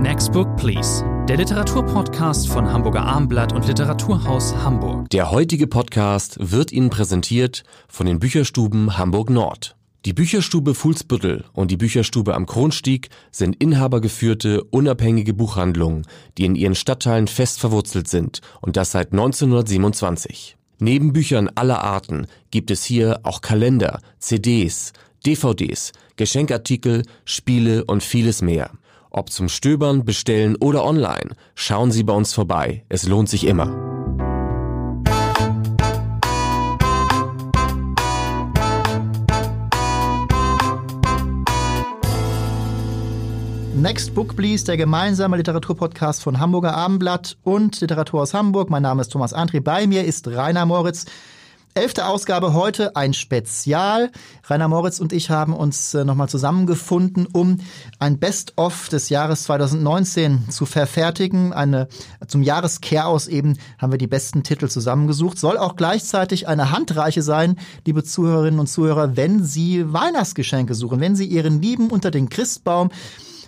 Next Book Please, der Literaturpodcast von Hamburger Armblatt und Literaturhaus Hamburg. Der heutige Podcast wird Ihnen präsentiert von den Bücherstuben Hamburg Nord. Die Bücherstube Fuhlsbüttel und die Bücherstube am Kronstieg sind inhabergeführte, unabhängige Buchhandlungen, die in ihren Stadtteilen fest verwurzelt sind und das seit 1927. Neben Büchern aller Arten gibt es hier auch Kalender, CDs, DVDs, Geschenkartikel, Spiele und vieles mehr. Ob zum Stöbern, Bestellen oder online, schauen Sie bei uns vorbei. Es lohnt sich immer. Next Book Please, der gemeinsame Literaturpodcast von Hamburger Abendblatt und Literatur aus Hamburg. Mein Name ist Thomas Antri. Bei mir ist Rainer Moritz. Elfte Ausgabe heute, ein Spezial. Rainer Moritz und ich haben uns äh, nochmal zusammengefunden, um ein Best-of des Jahres 2019 zu verfertigen. Eine, zum Jahreskehr-Aus eben haben wir die besten Titel zusammengesucht. Soll auch gleichzeitig eine Handreiche sein, liebe Zuhörerinnen und Zuhörer, wenn Sie Weihnachtsgeschenke suchen, wenn Sie Ihren Lieben unter den Christbaum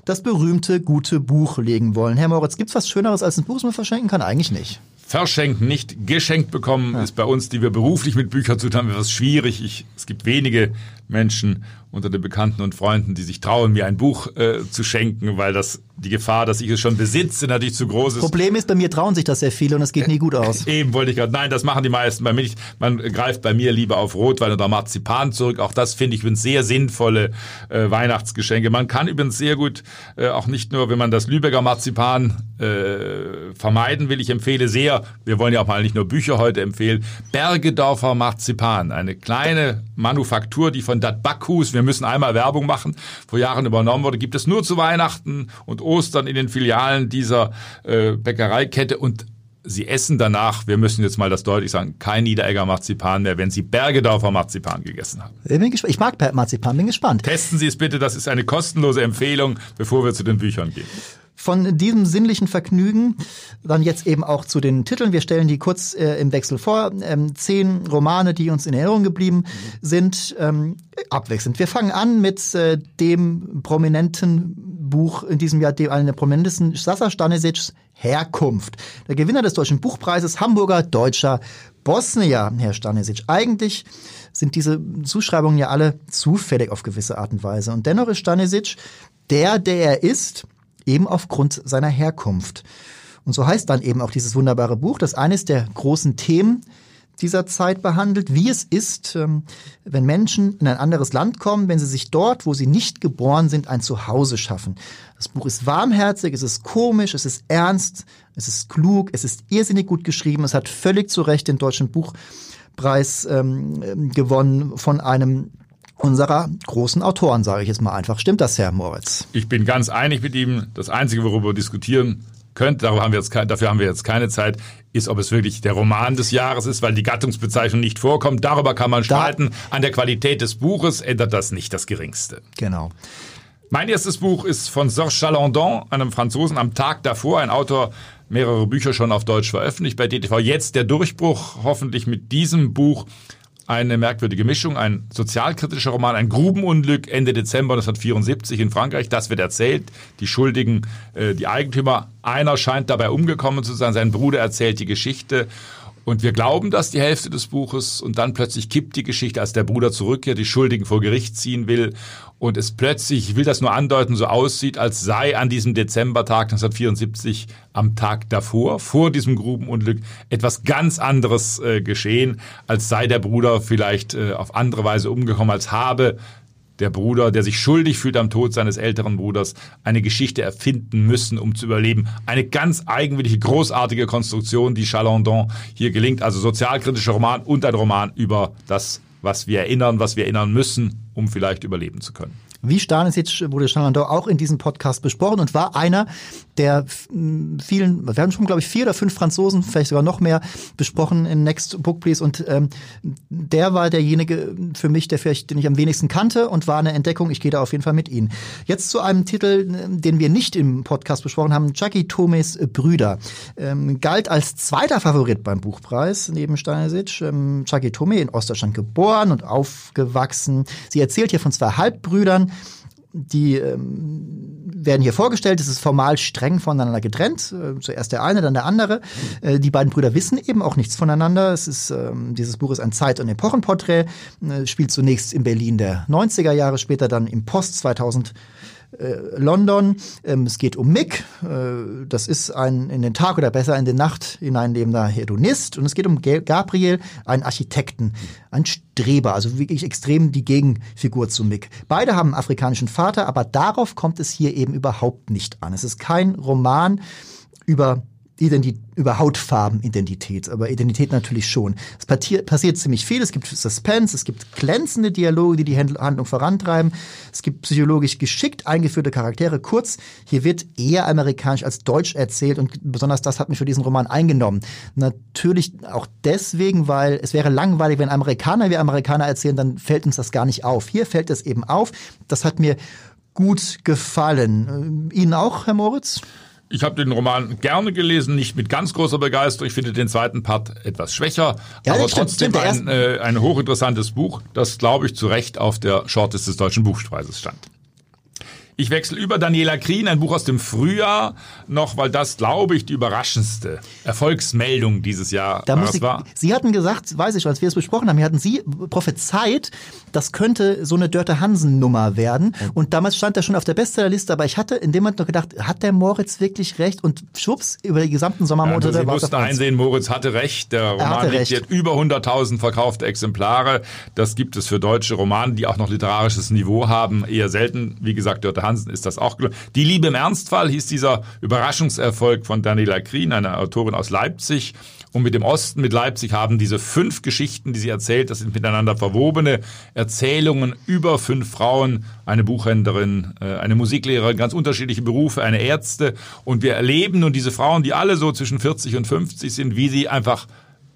das berühmte gute Buch legen wollen. Herr Moritz, gibt's was Schöneres als ein Buch, das man verschenken kann? Eigentlich nicht. Verschenken, nicht geschenkt bekommen, ja. ist bei uns, die wir beruflich mit Büchern zu tun haben, etwas schwierig. Ich, es gibt wenige Menschen unter den Bekannten und Freunden, die sich trauen, mir ein Buch äh, zu schenken, weil das die Gefahr, dass ich es schon besitze, natürlich zu groß ist. Problem ist, bei mir trauen sich das sehr viele und es geht nie gut aus. Eben wollte ich gerade, nein, das machen die meisten bei mir nicht. Man greift bei mir lieber auf Rotwein oder Marzipan zurück. Auch das finde ich übrigens sehr sinnvolle äh, Weihnachtsgeschenke. Man kann übrigens sehr gut, äh, auch nicht nur, wenn man das Lübecker Marzipan äh, vermeiden will, ich empfehle sehr, wir wollen ja auch mal nicht nur Bücher heute empfehlen, Bergedorfer Marzipan, eine kleine Manufaktur, die von Dat Backhus, wir müssen einmal Werbung machen, vor Jahren übernommen wurde, gibt es nur zu Weihnachten und Ostern in den Filialen dieser äh, Bäckereikette und Sie essen danach, wir müssen jetzt mal das deutlich sagen, kein Niederegger Marzipan mehr, wenn Sie Bergedorfer Marzipan gegessen haben. Ich mag Marzipan, bin gespannt. Testen Sie es bitte, das ist eine kostenlose Empfehlung, bevor wir zu den Büchern gehen von diesem sinnlichen Vergnügen dann jetzt eben auch zu den Titeln. Wir stellen die kurz äh, im Wechsel vor. Ähm, zehn Romane, die uns in Erinnerung geblieben sind, ähm, abwechselnd. Wir fangen an mit äh, dem prominenten Buch in diesem Jahr, dem einen der prominentesten, Sasa Stanisics Herkunft. Der Gewinner des Deutschen Buchpreises, Hamburger Deutscher Bosnier, Herr Stanisic. Eigentlich sind diese Zuschreibungen ja alle zufällig auf gewisse Art und Weise. Und dennoch ist Stanisic der, der er ist, eben aufgrund seiner Herkunft. Und so heißt dann eben auch dieses wunderbare Buch, das eines der großen Themen dieser Zeit behandelt, wie es ist, ähm, wenn Menschen in ein anderes Land kommen, wenn sie sich dort, wo sie nicht geboren sind, ein Zuhause schaffen. Das Buch ist warmherzig, es ist komisch, es ist ernst, es ist klug, es ist irrsinnig gut geschrieben, es hat völlig zu Recht den deutschen Buchpreis ähm, gewonnen von einem unserer großen Autoren, sage ich jetzt mal einfach. Stimmt das, Herr Moritz? Ich bin ganz einig mit ihm. Das Einzige, worüber wir diskutieren können, darüber haben wir jetzt, dafür haben wir jetzt keine Zeit, ist, ob es wirklich der Roman des Jahres ist, weil die Gattungsbezeichnung nicht vorkommt. Darüber kann man streiten. An der Qualität des Buches ändert das nicht das Geringste. Genau. Mein erstes Buch ist von Serge Chalandon, einem Franzosen, am Tag davor, ein Autor, mehrere Bücher schon auf Deutsch veröffentlicht bei DTV. Jetzt der Durchbruch, hoffentlich mit diesem Buch eine merkwürdige Mischung, ein sozialkritischer Roman, ein Grubenunglück Ende Dezember 1974 in Frankreich. Das wird erzählt. Die Schuldigen, äh, die Eigentümer, einer scheint dabei umgekommen zu sein. Sein Bruder erzählt die Geschichte. Und wir glauben das die Hälfte des Buches und dann plötzlich kippt die Geschichte, als der Bruder zurückkehrt, die Schuldigen vor Gericht ziehen will und es plötzlich, ich will das nur andeuten, so aussieht, als sei an diesem Dezembertag 1974 am Tag davor, vor diesem Grubenunglück, etwas ganz anderes äh, geschehen, als sei der Bruder vielleicht äh, auf andere Weise umgekommen, als habe der Bruder, der sich schuldig fühlt am Tod seines älteren Bruders, eine Geschichte erfinden müssen, um zu überleben. Eine ganz eigenwillige, großartige Konstruktion, die Chalandon hier gelingt. Also sozialkritischer Roman und ein Roman über das, was wir erinnern, was wir erinnern müssen um vielleicht überleben zu können. Wie Stanisic wurde Chalandon auch in diesem Podcast besprochen und war einer der vielen, wir haben schon, glaube ich, vier oder fünf Franzosen, vielleicht sogar noch mehr, besprochen in Next Book Please. Und ähm, der war derjenige für mich, der vielleicht, den ich am wenigsten kannte und war eine Entdeckung. Ich gehe da auf jeden Fall mit Ihnen. Jetzt zu einem Titel, den wir nicht im Podcast besprochen haben, Jackie Tomes Brüder. Ähm, galt als zweiter Favorit beim Buchpreis neben Stanisic. Ähm, Jackie Tome in Ostdeutschland geboren und aufgewachsen. Sie erzählt hier von zwei Halbbrüdern, die ähm, werden hier vorgestellt. Es ist formal streng voneinander getrennt. Äh, zuerst der eine, dann der andere. Äh, die beiden Brüder wissen eben auch nichts voneinander. Es ist, ähm, dieses Buch ist ein Zeit- und Epochenporträt. Äh, spielt zunächst in Berlin der 90er Jahre, später dann im Post 2000 äh, London. Ähm, es geht um Mick. Äh, das ist ein in den Tag oder besser in die Nacht hineinlebender Hedonist. Und es geht um Gabriel, einen Architekten, ein Streber, also wirklich extrem die Gegenfigur zu Mick. Beide haben einen afrikanischen Vater, aber darauf kommt es hier eben überhaupt nicht an. Es ist kein Roman über Identität, über Hautfarbenidentität, aber Identität natürlich schon. Es passiert, passiert ziemlich viel. Es gibt Suspense, es gibt glänzende Dialoge, die die Handlung vorantreiben. Es gibt psychologisch geschickt eingeführte Charaktere. Kurz, hier wird eher amerikanisch als deutsch erzählt und besonders das hat mich für diesen Roman eingenommen. Natürlich auch deswegen, weil es wäre langweilig, wenn Amerikaner wie Amerikaner erzählen, dann fällt uns das gar nicht auf. Hier fällt es eben auf. Das hat mir gut gefallen. Ihnen auch, Herr Moritz? Ich habe den Roman gerne gelesen, nicht mit ganz großer Begeisterung. Ich finde den zweiten Part etwas schwächer, ja, aber trotzdem ein, äh, ein hochinteressantes Buch, das, glaube ich, zu Recht auf der Shortlist des Deutschen Buchpreises stand. Ich wechsle über Daniela Krien, ein Buch aus dem Frühjahr, noch, weil das, glaube ich, die überraschendste Erfolgsmeldung dieses Jahr da muss ich, war. Sie hatten gesagt, weiß ich, als wir es besprochen haben, hatten Sie prophezeit, das könnte so eine Dörte Hansen-Nummer werden. Und damals stand er schon auf der Bestsellerliste, aber ich hatte in dem Moment noch gedacht, hat der Moritz wirklich recht? Und schwupps, über die gesamten Sommermonate. Ja, also Sie mussten einsehen, Moritz hatte recht. Der Roman liegt jetzt über 100.000 verkaufte Exemplare. Das gibt es für deutsche Romane, die auch noch literarisches Niveau haben, eher selten. Wie gesagt, Dörte Hansen ist das auch gelungen. Die Liebe im Ernstfall hieß dieser Überraschungserfolg von Daniela Krien, einer Autorin aus Leipzig. Und mit dem Osten, mit Leipzig haben diese fünf Geschichten, die sie erzählt, das sind miteinander verwobene Erzählungen über fünf Frauen, eine Buchhändlerin, äh, eine Musiklehrerin, ganz unterschiedliche Berufe, eine Ärzte. Und wir erleben nun diese Frauen, die alle so zwischen 40 und 50 sind, wie sie einfach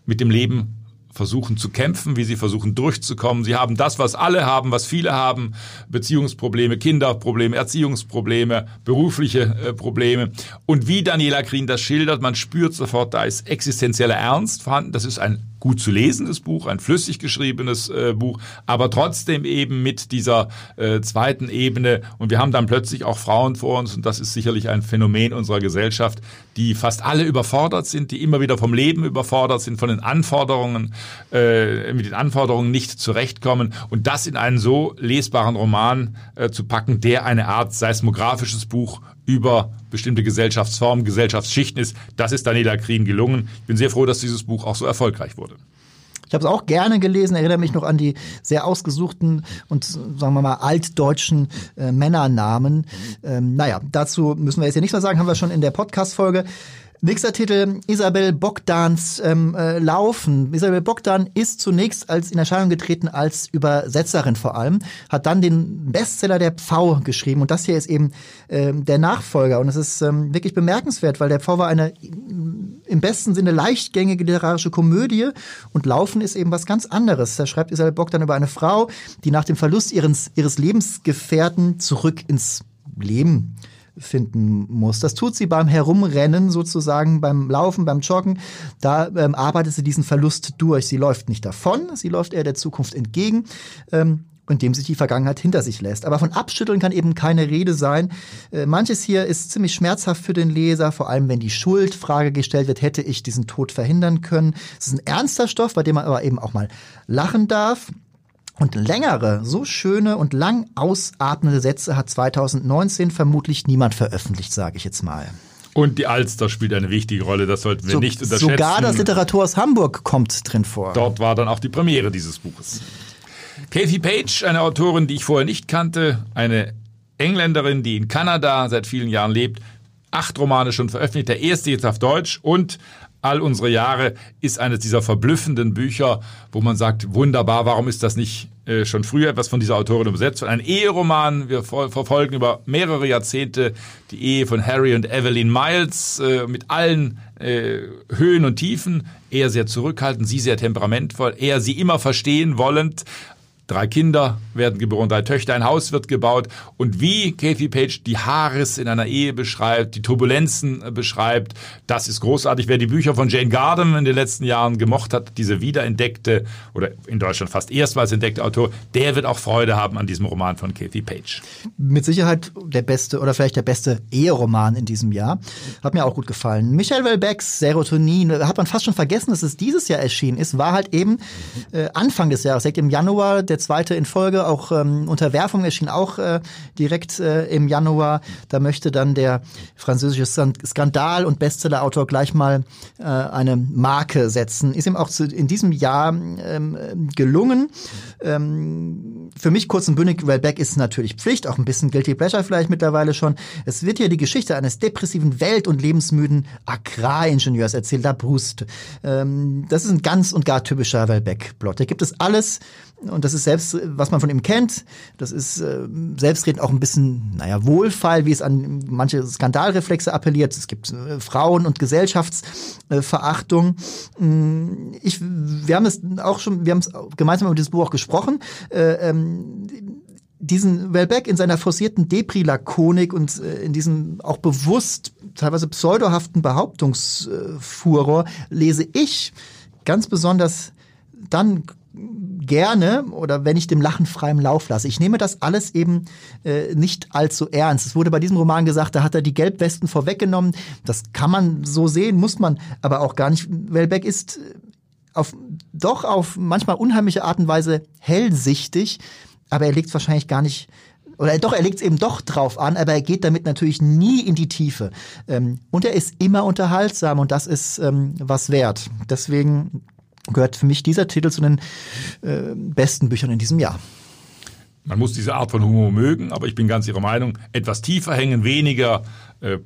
mit dem Leben versuchen zu kämpfen, wie sie versuchen durchzukommen. Sie haben das, was alle haben, was viele haben, Beziehungsprobleme, Kinderprobleme, Erziehungsprobleme, berufliche äh, Probleme. Und wie Daniela Green das schildert, man spürt sofort, da ist existenzieller Ernst vorhanden. Das ist ein gut zu lesendes Buch, ein flüssig geschriebenes äh, Buch, aber trotzdem eben mit dieser äh, zweiten Ebene. Und wir haben dann plötzlich auch Frauen vor uns, und das ist sicherlich ein Phänomen unserer Gesellschaft, die fast alle überfordert sind, die immer wieder vom Leben überfordert sind, von den Anforderungen, äh, mit den Anforderungen nicht zurechtkommen. Und das in einen so lesbaren Roman äh, zu packen, der eine Art seismografisches Buch über bestimmte Gesellschaftsformen, Gesellschaftsschichten ist. Das ist Daniela Krien gelungen. Ich bin sehr froh, dass dieses Buch auch so erfolgreich wurde. Ich habe es auch gerne gelesen, erinnere mich noch an die sehr ausgesuchten und sagen wir mal altdeutschen äh, Männernamen. Ähm, naja, dazu müssen wir jetzt ja nichts mehr sagen, haben wir schon in der Podcast-Folge. Nächster Titel, Isabel Bogdans ähm, äh, Laufen. Isabel Bogdan ist zunächst als in Erscheinung getreten als Übersetzerin vor allem, hat dann den Bestseller der Pfau geschrieben und das hier ist eben ähm, der Nachfolger und es ist ähm, wirklich bemerkenswert, weil der Pfau war eine im besten Sinne leichtgängige literarische Komödie und Laufen ist eben was ganz anderes. Da schreibt Isabel Bogdan über eine Frau, die nach dem Verlust ihres, ihres Lebensgefährten zurück ins Leben finden muss. Das tut sie beim Herumrennen sozusagen, beim Laufen, beim Joggen. Da ähm, arbeitet sie diesen Verlust durch. Sie läuft nicht davon, sie läuft eher der Zukunft entgegen. Ähm, indem sich die Vergangenheit hinter sich lässt. Aber von Abschütteln kann eben keine Rede sein. Äh, manches hier ist ziemlich schmerzhaft für den Leser, vor allem wenn die Schuldfrage gestellt wird, hätte ich diesen Tod verhindern können. Es ist ein ernster Stoff, bei dem man aber eben auch mal lachen darf. Und längere, so schöne und lang ausatmende Sätze hat 2019 vermutlich niemand veröffentlicht, sage ich jetzt mal. Und die Alster spielt eine wichtige Rolle, das sollten wir so, nicht unterschätzen. Sogar das Literatur aus Hamburg kommt drin vor. Dort war dann auch die Premiere dieses Buches. Kathy Page, eine Autorin, die ich vorher nicht kannte, eine Engländerin, die in Kanada seit vielen Jahren lebt, acht Romane schon veröffentlicht, der erste jetzt auf Deutsch und all unsere Jahre ist eines dieser verblüffenden Bücher, wo man sagt, wunderbar, warum ist das nicht äh, schon früher etwas von dieser Autorin übersetzt? Ein Eheroman, wir verfolgen über mehrere Jahrzehnte die Ehe von Harry und Evelyn Miles äh, mit allen äh, Höhen und Tiefen. Er sehr zurückhaltend, sie sehr temperamentvoll, er sie immer verstehen wollend, Drei Kinder werden geboren, drei Töchter, ein Haus wird gebaut. Und wie Kathy Page die Haares in einer Ehe beschreibt, die Turbulenzen äh, beschreibt, das ist großartig. Wer die Bücher von Jane Gardam in den letzten Jahren gemocht hat, diese wiederentdeckte oder in Deutschland fast erstmals entdeckte Autor, der wird auch Freude haben an diesem Roman von Kathy Page. Mit Sicherheit der beste oder vielleicht der beste Eheroman in diesem Jahr. Hat mir auch gut gefallen. Michel Welbecks Serotonin, hat man fast schon vergessen, dass es dieses Jahr erschienen ist, war halt eben äh, Anfang des Jahres, im Januar, der zweite in Folge. Auch ähm, Unterwerfung erschien auch äh, direkt äh, im Januar. Da möchte dann der französische Skandal- und Bestsellerautor gleich mal äh, eine Marke setzen. Ist ihm auch zu, in diesem Jahr ähm, gelungen. Ähm, für mich kurz und bündig, Welbeck ist natürlich Pflicht, auch ein bisschen Guilty Pleasure vielleicht mittlerweile schon. Es wird hier die Geschichte eines depressiven, welt- und lebensmüden Agraringenieurs erzählt, La Proust. Ähm, das ist ein ganz und gar typischer Welbeck-Plot. Da gibt es alles, und das ist selbst, was man von ihm kennt. Das ist äh, selbstredend auch ein bisschen, naja, wohlfeil, wie es an manche Skandalreflexe appelliert. Es gibt äh, Frauen- und Gesellschaftsverachtung. Äh, ich, wir haben es auch schon, wir haben es gemeinsam über dieses Buch auch gesprochen. Äh, ähm, diesen Welbeck in seiner forcierten Depri-Lakonik und äh, in diesem auch bewusst teilweise pseudohaften Behauptungsfuror lese ich ganz besonders dann gerne oder wenn ich dem Lachen freiem Lauf lasse. Ich nehme das alles eben äh, nicht allzu ernst. Es wurde bei diesem Roman gesagt, da hat er die Gelbwesten vorweggenommen. Das kann man so sehen, muss man aber auch gar nicht. Welbeck ist äh, auf, doch auf manchmal unheimliche Art und Weise hellsichtig, aber er legt es wahrscheinlich gar nicht oder doch, er legt es eben doch drauf an, aber er geht damit natürlich nie in die Tiefe. Ähm, und er ist immer unterhaltsam und das ist ähm, was wert. Deswegen gehört für mich dieser Titel zu den äh, besten Büchern in diesem Jahr. Man muss diese Art von Humor mögen, aber ich bin ganz Ihrer Meinung, etwas tiefer hängen, weniger äh, äh,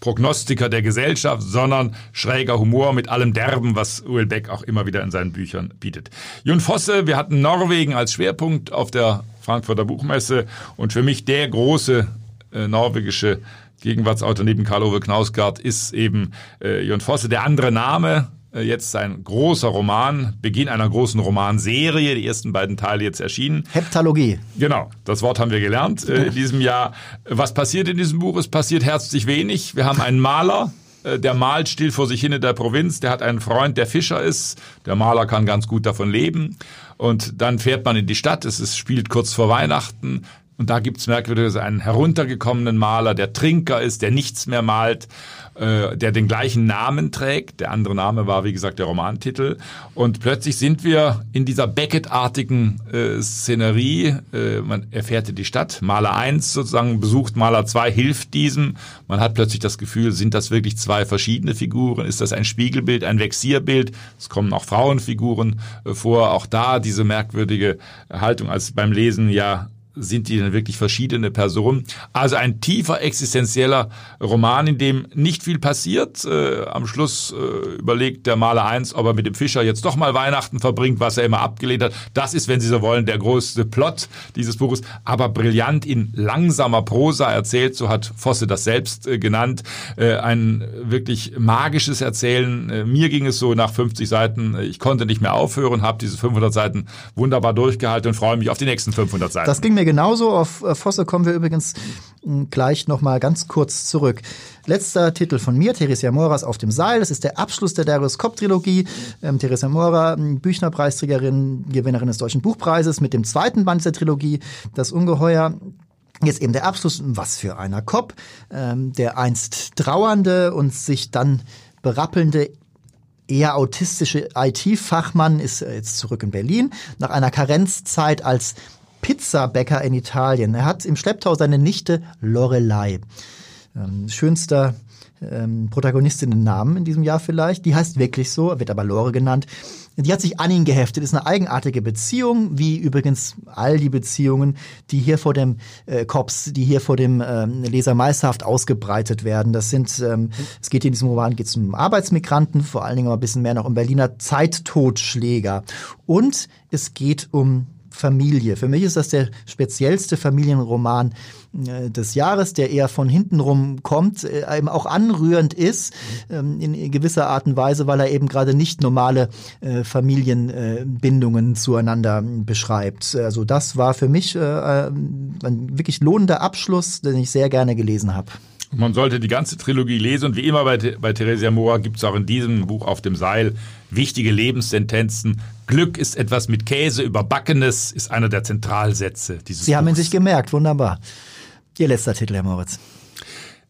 Prognostiker der Gesellschaft, sondern schräger Humor mit allem Derben, was Uel Beck auch immer wieder in seinen Büchern bietet. Jon Fosse, wir hatten Norwegen als Schwerpunkt auf der Frankfurter Buchmesse und für mich der große äh, norwegische Gegenwartsautor neben Karl-Ove Knausgard ist eben äh, Jon Fosse. Der andere Name, jetzt ein großer Roman, Beginn einer großen Romanserie, die ersten beiden Teile jetzt erschienen. Heptalogie. Genau, das Wort haben wir gelernt äh, in diesem Jahr. Was passiert in diesem Buch? Es passiert herzlich wenig. Wir haben einen Maler, äh, der malt still vor sich hin in der Provinz, der hat einen Freund, der Fischer ist. Der Maler kann ganz gut davon leben. Und dann fährt man in die Stadt, es ist, spielt kurz vor Weihnachten. Und da gibt's merkwürdigerweise einen heruntergekommenen Maler, der Trinker ist, der nichts mehr malt äh, der den gleichen Namen trägt. Der andere Name war, wie gesagt, der Romantitel. Und plötzlich sind wir in dieser Beckett-artigen äh, Szenerie. Äh, man erfährt die Stadt. Maler 1 sozusagen besucht Maler 2, hilft diesem. Man hat plötzlich das Gefühl, sind das wirklich zwei verschiedene Figuren? Ist das ein Spiegelbild, ein Vexierbild? Es kommen auch Frauenfiguren äh, vor. Auch da diese merkwürdige Haltung, als beim Lesen ja sind die denn wirklich verschiedene Personen? Also ein tiefer existenzieller Roman, in dem nicht viel passiert. Äh, am Schluss äh, überlegt der Maler eins, ob er mit dem Fischer jetzt doch mal Weihnachten verbringt, was er immer abgelehnt hat. Das ist, wenn Sie so wollen, der größte Plot dieses Buches. Aber brillant in langsamer Prosa erzählt, so hat Fosse das selbst äh, genannt. Äh, ein wirklich magisches Erzählen. Äh, mir ging es so nach 50 Seiten, ich konnte nicht mehr aufhören, habe diese 500 Seiten wunderbar durchgehalten und freue mich auf die nächsten 500 Seiten. Das ging mir genauso. Auf äh, Fosse kommen wir übrigens hm, gleich noch mal ganz kurz zurück. Letzter Titel von mir, Theresia Moras auf dem Seil. Das ist der Abschluss der Darius Kopp-Trilogie. Ähm, Theresia Mora, hm, Büchnerpreisträgerin, Gewinnerin des Deutschen Buchpreises mit dem zweiten Band dieser Trilogie, Das Ungeheuer. Jetzt eben der Abschluss, was für einer Kopp, ähm, der einst trauernde und sich dann berappelnde eher autistische IT-Fachmann ist jetzt zurück in Berlin nach einer Karenzzeit als Pizzabäcker in Italien. Er hat im Schlepptau seine Nichte Lorelei. Ähm, schönster ähm, Protagonistinnen-Namen in diesem Jahr vielleicht. Die heißt wirklich so, wird aber Lore genannt. Die hat sich an ihn geheftet, ist eine eigenartige Beziehung, wie übrigens all die Beziehungen, die hier vor dem äh, Kops, die hier vor dem ähm, Leser meisterhaft ausgebreitet werden. Das sind, ähm, es geht hier in diesem Roman geht um Arbeitsmigranten, vor allen Dingen aber ein bisschen mehr noch um Berliner Zeittotschläger. Und es geht um Familie. Für mich ist das der speziellste Familienroman äh, des Jahres, der eher von hinten rum kommt, äh, eben auch anrührend ist, ähm, in gewisser Art und Weise, weil er eben gerade nicht normale äh, Familienbindungen zueinander beschreibt. Also das war für mich ein wirklich lohnender Abschluss, den ich sehr gerne gelesen habe. Man sollte die ganze Trilogie lesen und wie immer bei, bei Theresia Mora gibt es auch in diesem Buch auf dem Seil wichtige Lebenssentenzen. Glück ist etwas mit Käse überbackenes, ist einer der Zentralsätze dieses Sie Buchs. haben ihn sich gemerkt, wunderbar. Ihr letzter Titel, Herr Moritz.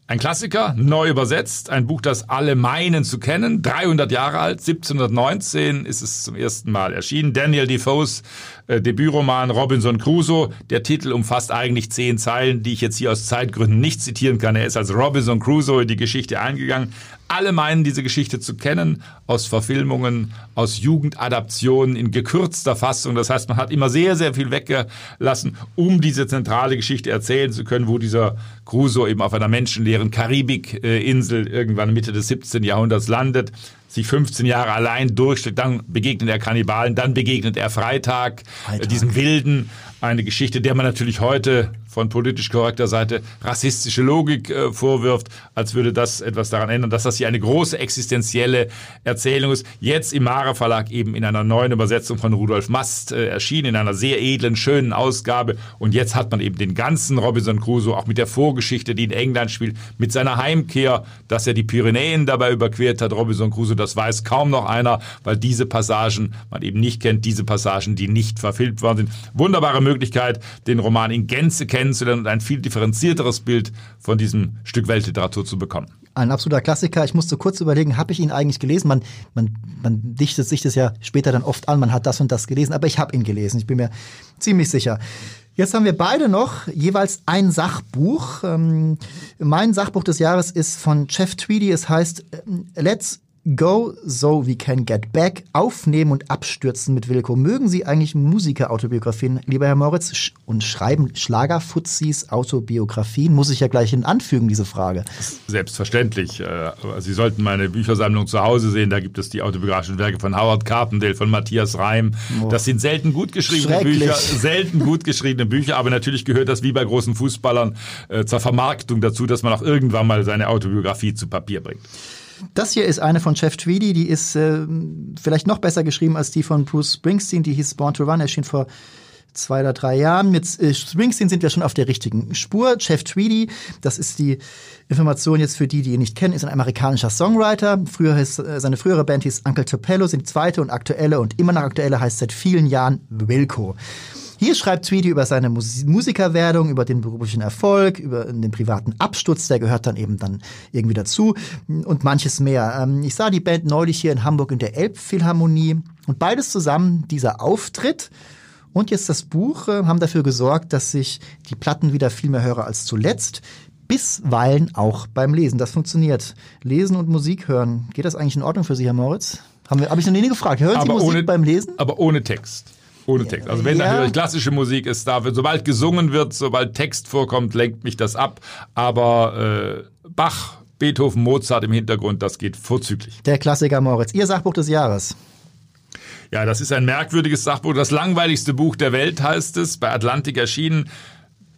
Ein Klassiker, neu übersetzt, ein Buch, das alle meinen zu kennen. 300 Jahre alt, 1719 ist es zum ersten Mal erschienen. Daniel Defoes äh, Debütroman Robinson Crusoe. Der Titel umfasst eigentlich zehn Zeilen, die ich jetzt hier aus Zeitgründen nicht zitieren kann. Er ist als Robinson Crusoe in die Geschichte eingegangen. Alle meinen diese Geschichte zu kennen aus Verfilmungen, aus Jugendadaptionen in gekürzter Fassung. Das heißt, man hat immer sehr, sehr viel weggelassen, um diese zentrale Geschichte erzählen zu können, wo dieser Crusoe eben auf einer menschenleeren Karibikinsel irgendwann Mitte des 17. Jahrhunderts landet sich 15 Jahre allein durchstellt, dann begegnet er Kannibalen, dann begegnet er Freitag, Freitag. diesem Wilden, eine Geschichte, der man natürlich heute von politisch korrekter Seite rassistische Logik äh, vorwirft, als würde das etwas daran ändern, dass das hier eine große existenzielle Erzählung ist. Jetzt im Mare Verlag eben in einer neuen Übersetzung von Rudolf Mast äh, erschienen, in einer sehr edlen, schönen Ausgabe. Und jetzt hat man eben den ganzen Robinson Crusoe, auch mit der Vorgeschichte, die in England spielt, mit seiner Heimkehr, dass er die Pyrenäen dabei überquert hat. Robinson Crusoe, das weiß kaum noch einer, weil diese Passagen man eben nicht kennt, diese Passagen, die nicht verfilmt worden sind. Wunderbare Möglichkeit, den Roman in Gänze kennen kennenzulernen und ein viel differenzierteres Bild von diesem Stück Weltliteratur zu bekommen. Ein absoluter Klassiker. Ich musste kurz überlegen, habe ich ihn eigentlich gelesen? Man, man, man dichtet sich das ja später dann oft an, man hat das und das gelesen, aber ich habe ihn gelesen. Ich bin mir ziemlich sicher. Jetzt haben wir beide noch jeweils ein Sachbuch. Ähm, mein Sachbuch des Jahres ist von Jeff Tweedy. Es heißt äh, Let's Go So We Can Get Back, Aufnehmen und Abstürzen mit Wilko. Mögen Sie eigentlich Musikerautobiografien, lieber Herr Moritz, und schreiben Schlagerfuzis Autobiografien? Muss ich ja gleich hin anfügen, diese Frage. Selbstverständlich. Äh, Sie sollten meine Büchersammlung zu Hause sehen. Da gibt es die autobiografischen Werke von Howard Carpendale, von Matthias Reim. Oh. Das sind selten gut geschriebene Bücher, selten gut geschriebene Bücher, aber natürlich gehört das wie bei großen Fußballern äh, zur Vermarktung dazu, dass man auch irgendwann mal seine Autobiografie zu Papier bringt. Das hier ist eine von Jeff Tweedy, die ist äh, vielleicht noch besser geschrieben als die von Bruce Springsteen, die hieß Born to Run, erschien vor zwei oder drei Jahren. Mit äh, Springsteen sind wir schon auf der richtigen Spur. Jeff Tweedy, das ist die Information jetzt für die, die ihn nicht kennen, ist ein amerikanischer Songwriter. Früher hieß, äh, seine frühere Band hieß Uncle Tupelo, sind zweite und aktuelle und immer noch aktuelle heißt seit vielen Jahren Wilco. Hier schreibt Tweedy über seine Mus Musikerwerdung, über den beruflichen Erfolg, über den privaten Absturz, der gehört dann eben dann irgendwie dazu und manches mehr. Ähm, ich sah die Band neulich hier in Hamburg in der Elbphilharmonie und beides zusammen, dieser Auftritt und jetzt das Buch, äh, haben dafür gesorgt, dass ich die Platten wieder viel mehr höre als zuletzt bisweilen auch beim Lesen. Das funktioniert. Lesen und Musik hören. Geht das eigentlich in Ordnung für Sie, Herr Moritz? Habe hab ich noch nie gefragt. Hören aber Sie Musik ohne, beim Lesen? Aber ohne Text. Ohne Text. Also wenn natürlich klassische Musik ist, da sobald gesungen wird, sobald Text vorkommt, lenkt mich das ab. Aber äh, Bach, Beethoven, Mozart im Hintergrund, das geht vorzüglich. Der Klassiker Moritz. Ihr Sachbuch des Jahres. Ja, das ist ein merkwürdiges Sachbuch. Das langweiligste Buch der Welt heißt es, bei Atlantik erschienen.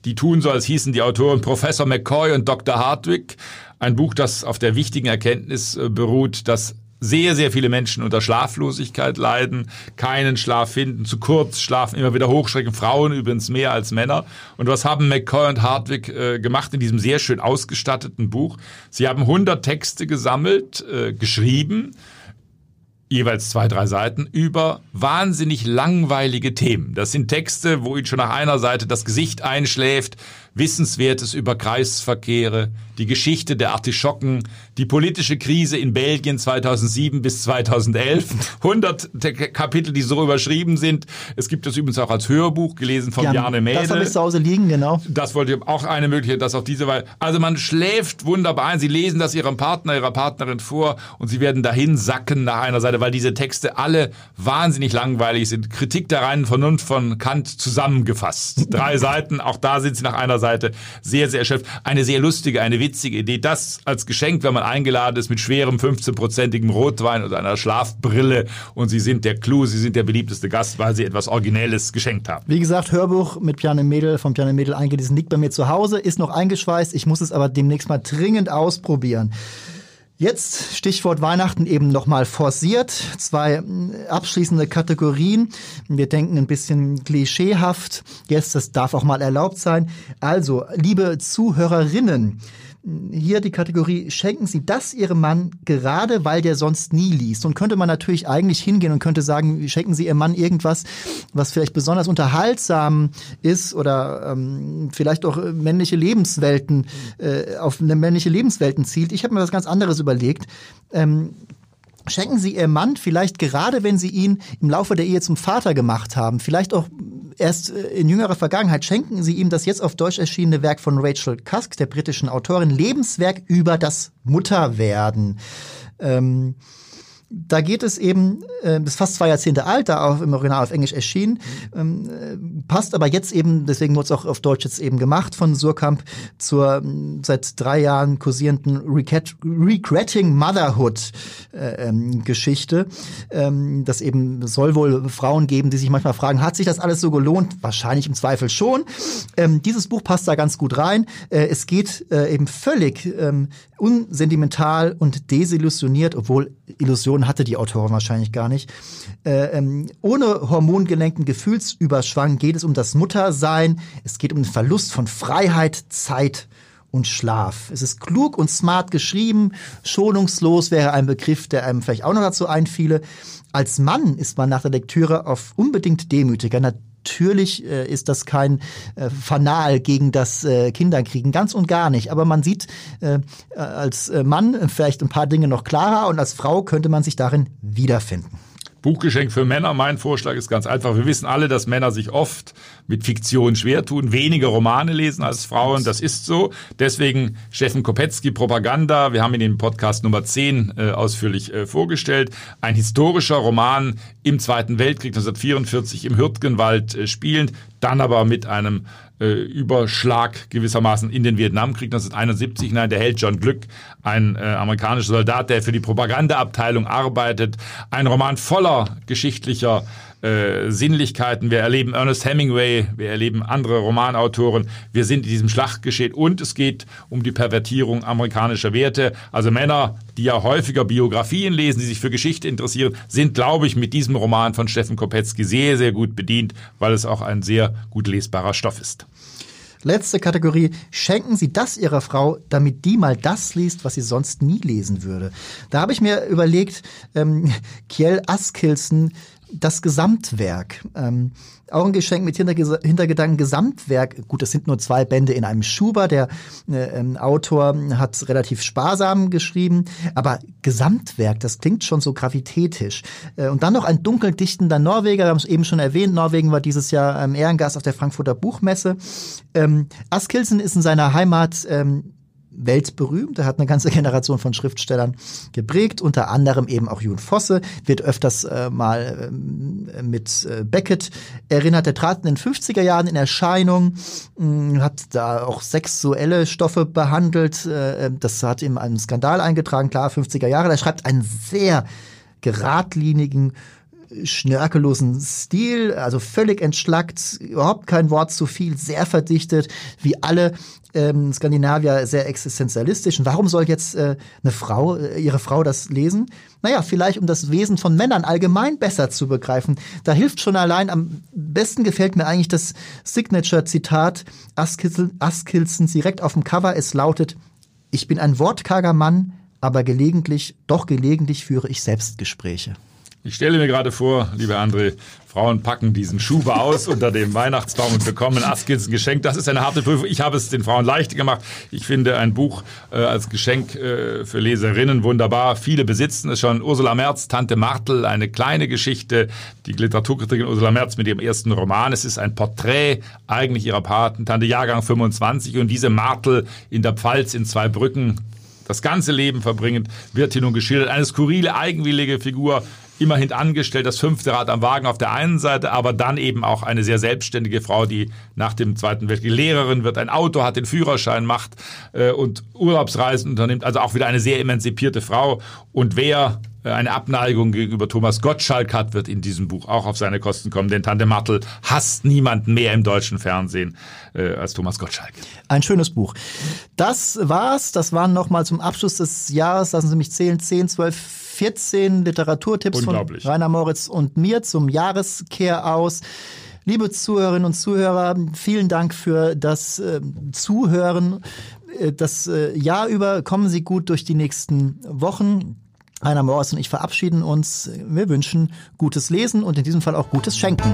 Die tun so, als hießen die Autoren Professor McCoy und Dr. Hartwig. Ein Buch, das auf der wichtigen Erkenntnis äh, beruht, dass sehr, sehr viele Menschen unter Schlaflosigkeit leiden, keinen Schlaf finden, zu kurz schlafen, immer wieder hochschrecken, Frauen übrigens mehr als Männer. Und was haben McCoy und Hartwig äh, gemacht in diesem sehr schön ausgestatteten Buch? Sie haben 100 Texte gesammelt, äh, geschrieben, jeweils zwei, drei Seiten, über wahnsinnig langweilige Themen. Das sind Texte, wo Ihnen schon nach einer Seite das Gesicht einschläft, Wissenswertes über Kreisverkehre, die Geschichte der Artischocken, die politische Krise in Belgien 2007 bis 2011. 100 Kapitel, die so überschrieben sind. Es gibt es übrigens auch als Hörbuch, gelesen von ja, Bjarne Mädel. Das habe ich zu Hause liegen, genau. Das wollte ich auch eine Möglichkeit, dass auch diese Weise. Also man schläft wunderbar ein. Sie lesen das Ihrem Partner, Ihrer Partnerin vor und Sie werden dahin sacken nach einer Seite, weil diese Texte alle wahnsinnig langweilig sind. Kritik der reinen Vernunft von Kant zusammengefasst. Drei Seiten, auch da sind Sie nach einer Seite Seite sehr, sehr erschöpft. Eine sehr lustige, eine witzige Idee. Das als Geschenk, wenn man eingeladen ist mit schwerem 15-prozentigem Rotwein oder einer Schlafbrille und Sie sind der Clou, Sie sind der beliebteste Gast, weil Sie etwas Originelles geschenkt haben. Wie gesagt, Hörbuch mit Piane Mädel, von Piane Mädel eingelesen, liegt bei mir zu Hause, ist noch eingeschweißt. Ich muss es aber demnächst mal dringend ausprobieren. Jetzt Stichwort Weihnachten eben nochmal forciert. Zwei äh, abschließende Kategorien. Wir denken ein bisschen klischeehaft. Jetzt, das darf auch mal erlaubt sein. Also, liebe Zuhörerinnen, hier die Kategorie, schenken Sie das Ihrem Mann gerade, weil der sonst nie liest. Und könnte man natürlich eigentlich hingehen und könnte sagen, schenken Sie Ihrem Mann irgendwas, was vielleicht besonders unterhaltsam ist oder ähm, vielleicht auch männliche Lebenswelten, äh, auf eine männliche Lebenswelten zielt. Ich habe mir was ganz anderes überlegt. Ähm, Schenken Sie Ihrem Mann vielleicht gerade, wenn Sie ihn im Laufe der Ehe zum Vater gemacht haben, vielleicht auch erst äh, in jüngerer Vergangenheit, schenken Sie ihm das jetzt auf Deutsch erschienene Werk von Rachel Cusk, der britischen Autorin, Lebenswerk über das Mutterwerden. Ähm, da geht es eben, äh, ist fast zwei Jahrzehnte alt, da auch im Original auf Englisch erschienen, ähm, äh, passt aber jetzt eben, deswegen wurde es auch auf Deutsch jetzt eben gemacht von Surkamp zur ähm, seit drei Jahren kursierenden Regretting Motherhood äh, ähm, Geschichte. Ähm, das eben soll wohl Frauen geben, die sich manchmal fragen, hat sich das alles so gelohnt? Wahrscheinlich im Zweifel schon. Ähm, dieses Buch passt da ganz gut rein. Äh, es geht äh, eben völlig ähm, unsentimental und desillusioniert, obwohl Illusionen hatte die Autorin wahrscheinlich gar nicht. Äh, ähm, ohne hormongelenkten Gefühlsüberschwang geht es um das Muttersein. Es geht um den Verlust von Freiheit, Zeit und Schlaf. Es ist klug und smart geschrieben. Schonungslos wäre ein Begriff, der einem vielleicht auch noch dazu einfiele. Als Mann ist man nach der Lektüre auf unbedingt demütiger. Natürlich äh, ist das kein äh, Fanal gegen das äh, Kinderkriegen, ganz und gar nicht. Aber man sieht äh, als äh, Mann vielleicht ein paar Dinge noch klarer und als Frau könnte man sich darin wiederfinden. Buchgeschenk für Männer. Mein Vorschlag ist ganz einfach. Wir wissen alle, dass Männer sich oft mit Fiktion schwer tun, weniger Romane lesen als Frauen. Das ist so. Deswegen Steffen Kopetzky, Propaganda. Wir haben ihn in Podcast Nummer 10 äh, ausführlich äh, vorgestellt. Ein historischer Roman im Zweiten Weltkrieg 1944 im Hürtgenwald äh, spielend, dann aber mit einem äh, Überschlag gewissermaßen in den Vietnamkrieg 1971 hinein. Der Held John Glück, ein äh, amerikanischer Soldat, der für die Propagandaabteilung arbeitet. Ein Roman voller geschichtlicher äh, Sinnlichkeiten. Wir erleben Ernest Hemingway, wir erleben andere Romanautoren. Wir sind in diesem Schlachtgeschehen und es geht um die Pervertierung amerikanischer Werte. Also Männer, die ja häufiger Biografien lesen, die sich für Geschichte interessieren, sind, glaube ich, mit diesem Roman von Steffen Kopetzky sehr, sehr gut bedient, weil es auch ein sehr gut lesbarer Stoff ist. Letzte Kategorie. Schenken Sie das Ihrer Frau, damit die mal das liest, was sie sonst nie lesen würde. Da habe ich mir überlegt, ähm, Kjell Askilsen das Gesamtwerk. Ähm, auch ein Geschenk mit Hintergedanken Gesamtwerk. Gut, das sind nur zwei Bände in einem Schuber. Der äh, ähm, Autor hat relativ sparsam geschrieben, aber Gesamtwerk, das klingt schon so gravitätisch. Äh, und dann noch ein dunkel dichtender Norweger, wir haben es eben schon erwähnt, Norwegen war dieses Jahr ähm, Ehrengast auf der Frankfurter Buchmesse. Ähm, Askilsen ist in seiner Heimat ähm, weltberühmt. Er hat eine ganze Generation von Schriftstellern geprägt, unter anderem eben auch Jun Fosse, wird öfters äh, mal äh, mit äh, Beckett erinnert. Er trat in den 50er Jahren in Erscheinung, mh, hm, hat da auch sexuelle Stoffe behandelt. Äh, das hat ihm einen Skandal eingetragen, klar, 50er Jahre. Er schreibt einen sehr geradlinigen, schnörkellosen Stil, also völlig entschlackt, überhaupt kein Wort zu viel, sehr verdichtet, wie alle ähm, Skandinavier sehr existenzialistisch. Und warum soll jetzt äh, eine Frau, äh, ihre Frau das lesen? Naja, vielleicht um das Wesen von Männern allgemein besser zu begreifen. Da hilft schon allein, am besten gefällt mir eigentlich das Signature-Zitat Askilsons direkt auf dem Cover. Es lautet, ich bin ein wortkarger Mann, aber gelegentlich, doch gelegentlich führe ich Selbstgespräche. Ich stelle mir gerade vor, liebe André, Frauen packen diesen Schuber aus unter dem Weihnachtsbaum und bekommen Askins ein Geschenk. Das ist eine harte Prüfung. Ich habe es den Frauen leicht gemacht. Ich finde ein Buch äh, als Geschenk äh, für Leserinnen wunderbar. Viele besitzen es schon. Ursula Merz, Tante Martel, eine kleine Geschichte. Die Literaturkritikerin Ursula Merz mit ihrem ersten Roman. Es ist ein Porträt eigentlich ihrer Patentante, Jahrgang 25. Und diese Martel in der Pfalz in zwei Brücken das ganze Leben verbringend, wird hier nun geschildert. Eine skurrile, eigenwillige Figur, immerhin angestellt, das fünfte Rad am Wagen auf der einen Seite, aber dann eben auch eine sehr selbstständige Frau, die nach dem Zweiten Weltkrieg Lehrerin wird, ein Auto hat, den Führerschein macht äh, und Urlaubsreisen unternimmt. Also auch wieder eine sehr emanzipierte Frau. Und wer äh, eine Abneigung gegenüber Thomas Gottschalk hat, wird in diesem Buch auch auf seine Kosten kommen. Denn Tante Martel hasst niemanden mehr im deutschen Fernsehen äh, als Thomas Gottschalk. Ein schönes Buch. Das war's. Das waren nochmal zum Abschluss des Jahres, lassen Sie mich zählen, 10, 12, 14 Literaturtipps von Rainer Moritz und mir zum Jahreskehr aus. Liebe Zuhörerinnen und Zuhörer, vielen Dank für das äh, Zuhören. Äh, das äh, Jahr über kommen Sie gut durch die nächsten Wochen. Heiner Morris und ich verabschieden uns. Wir wünschen gutes Lesen und in diesem Fall auch gutes Schenken.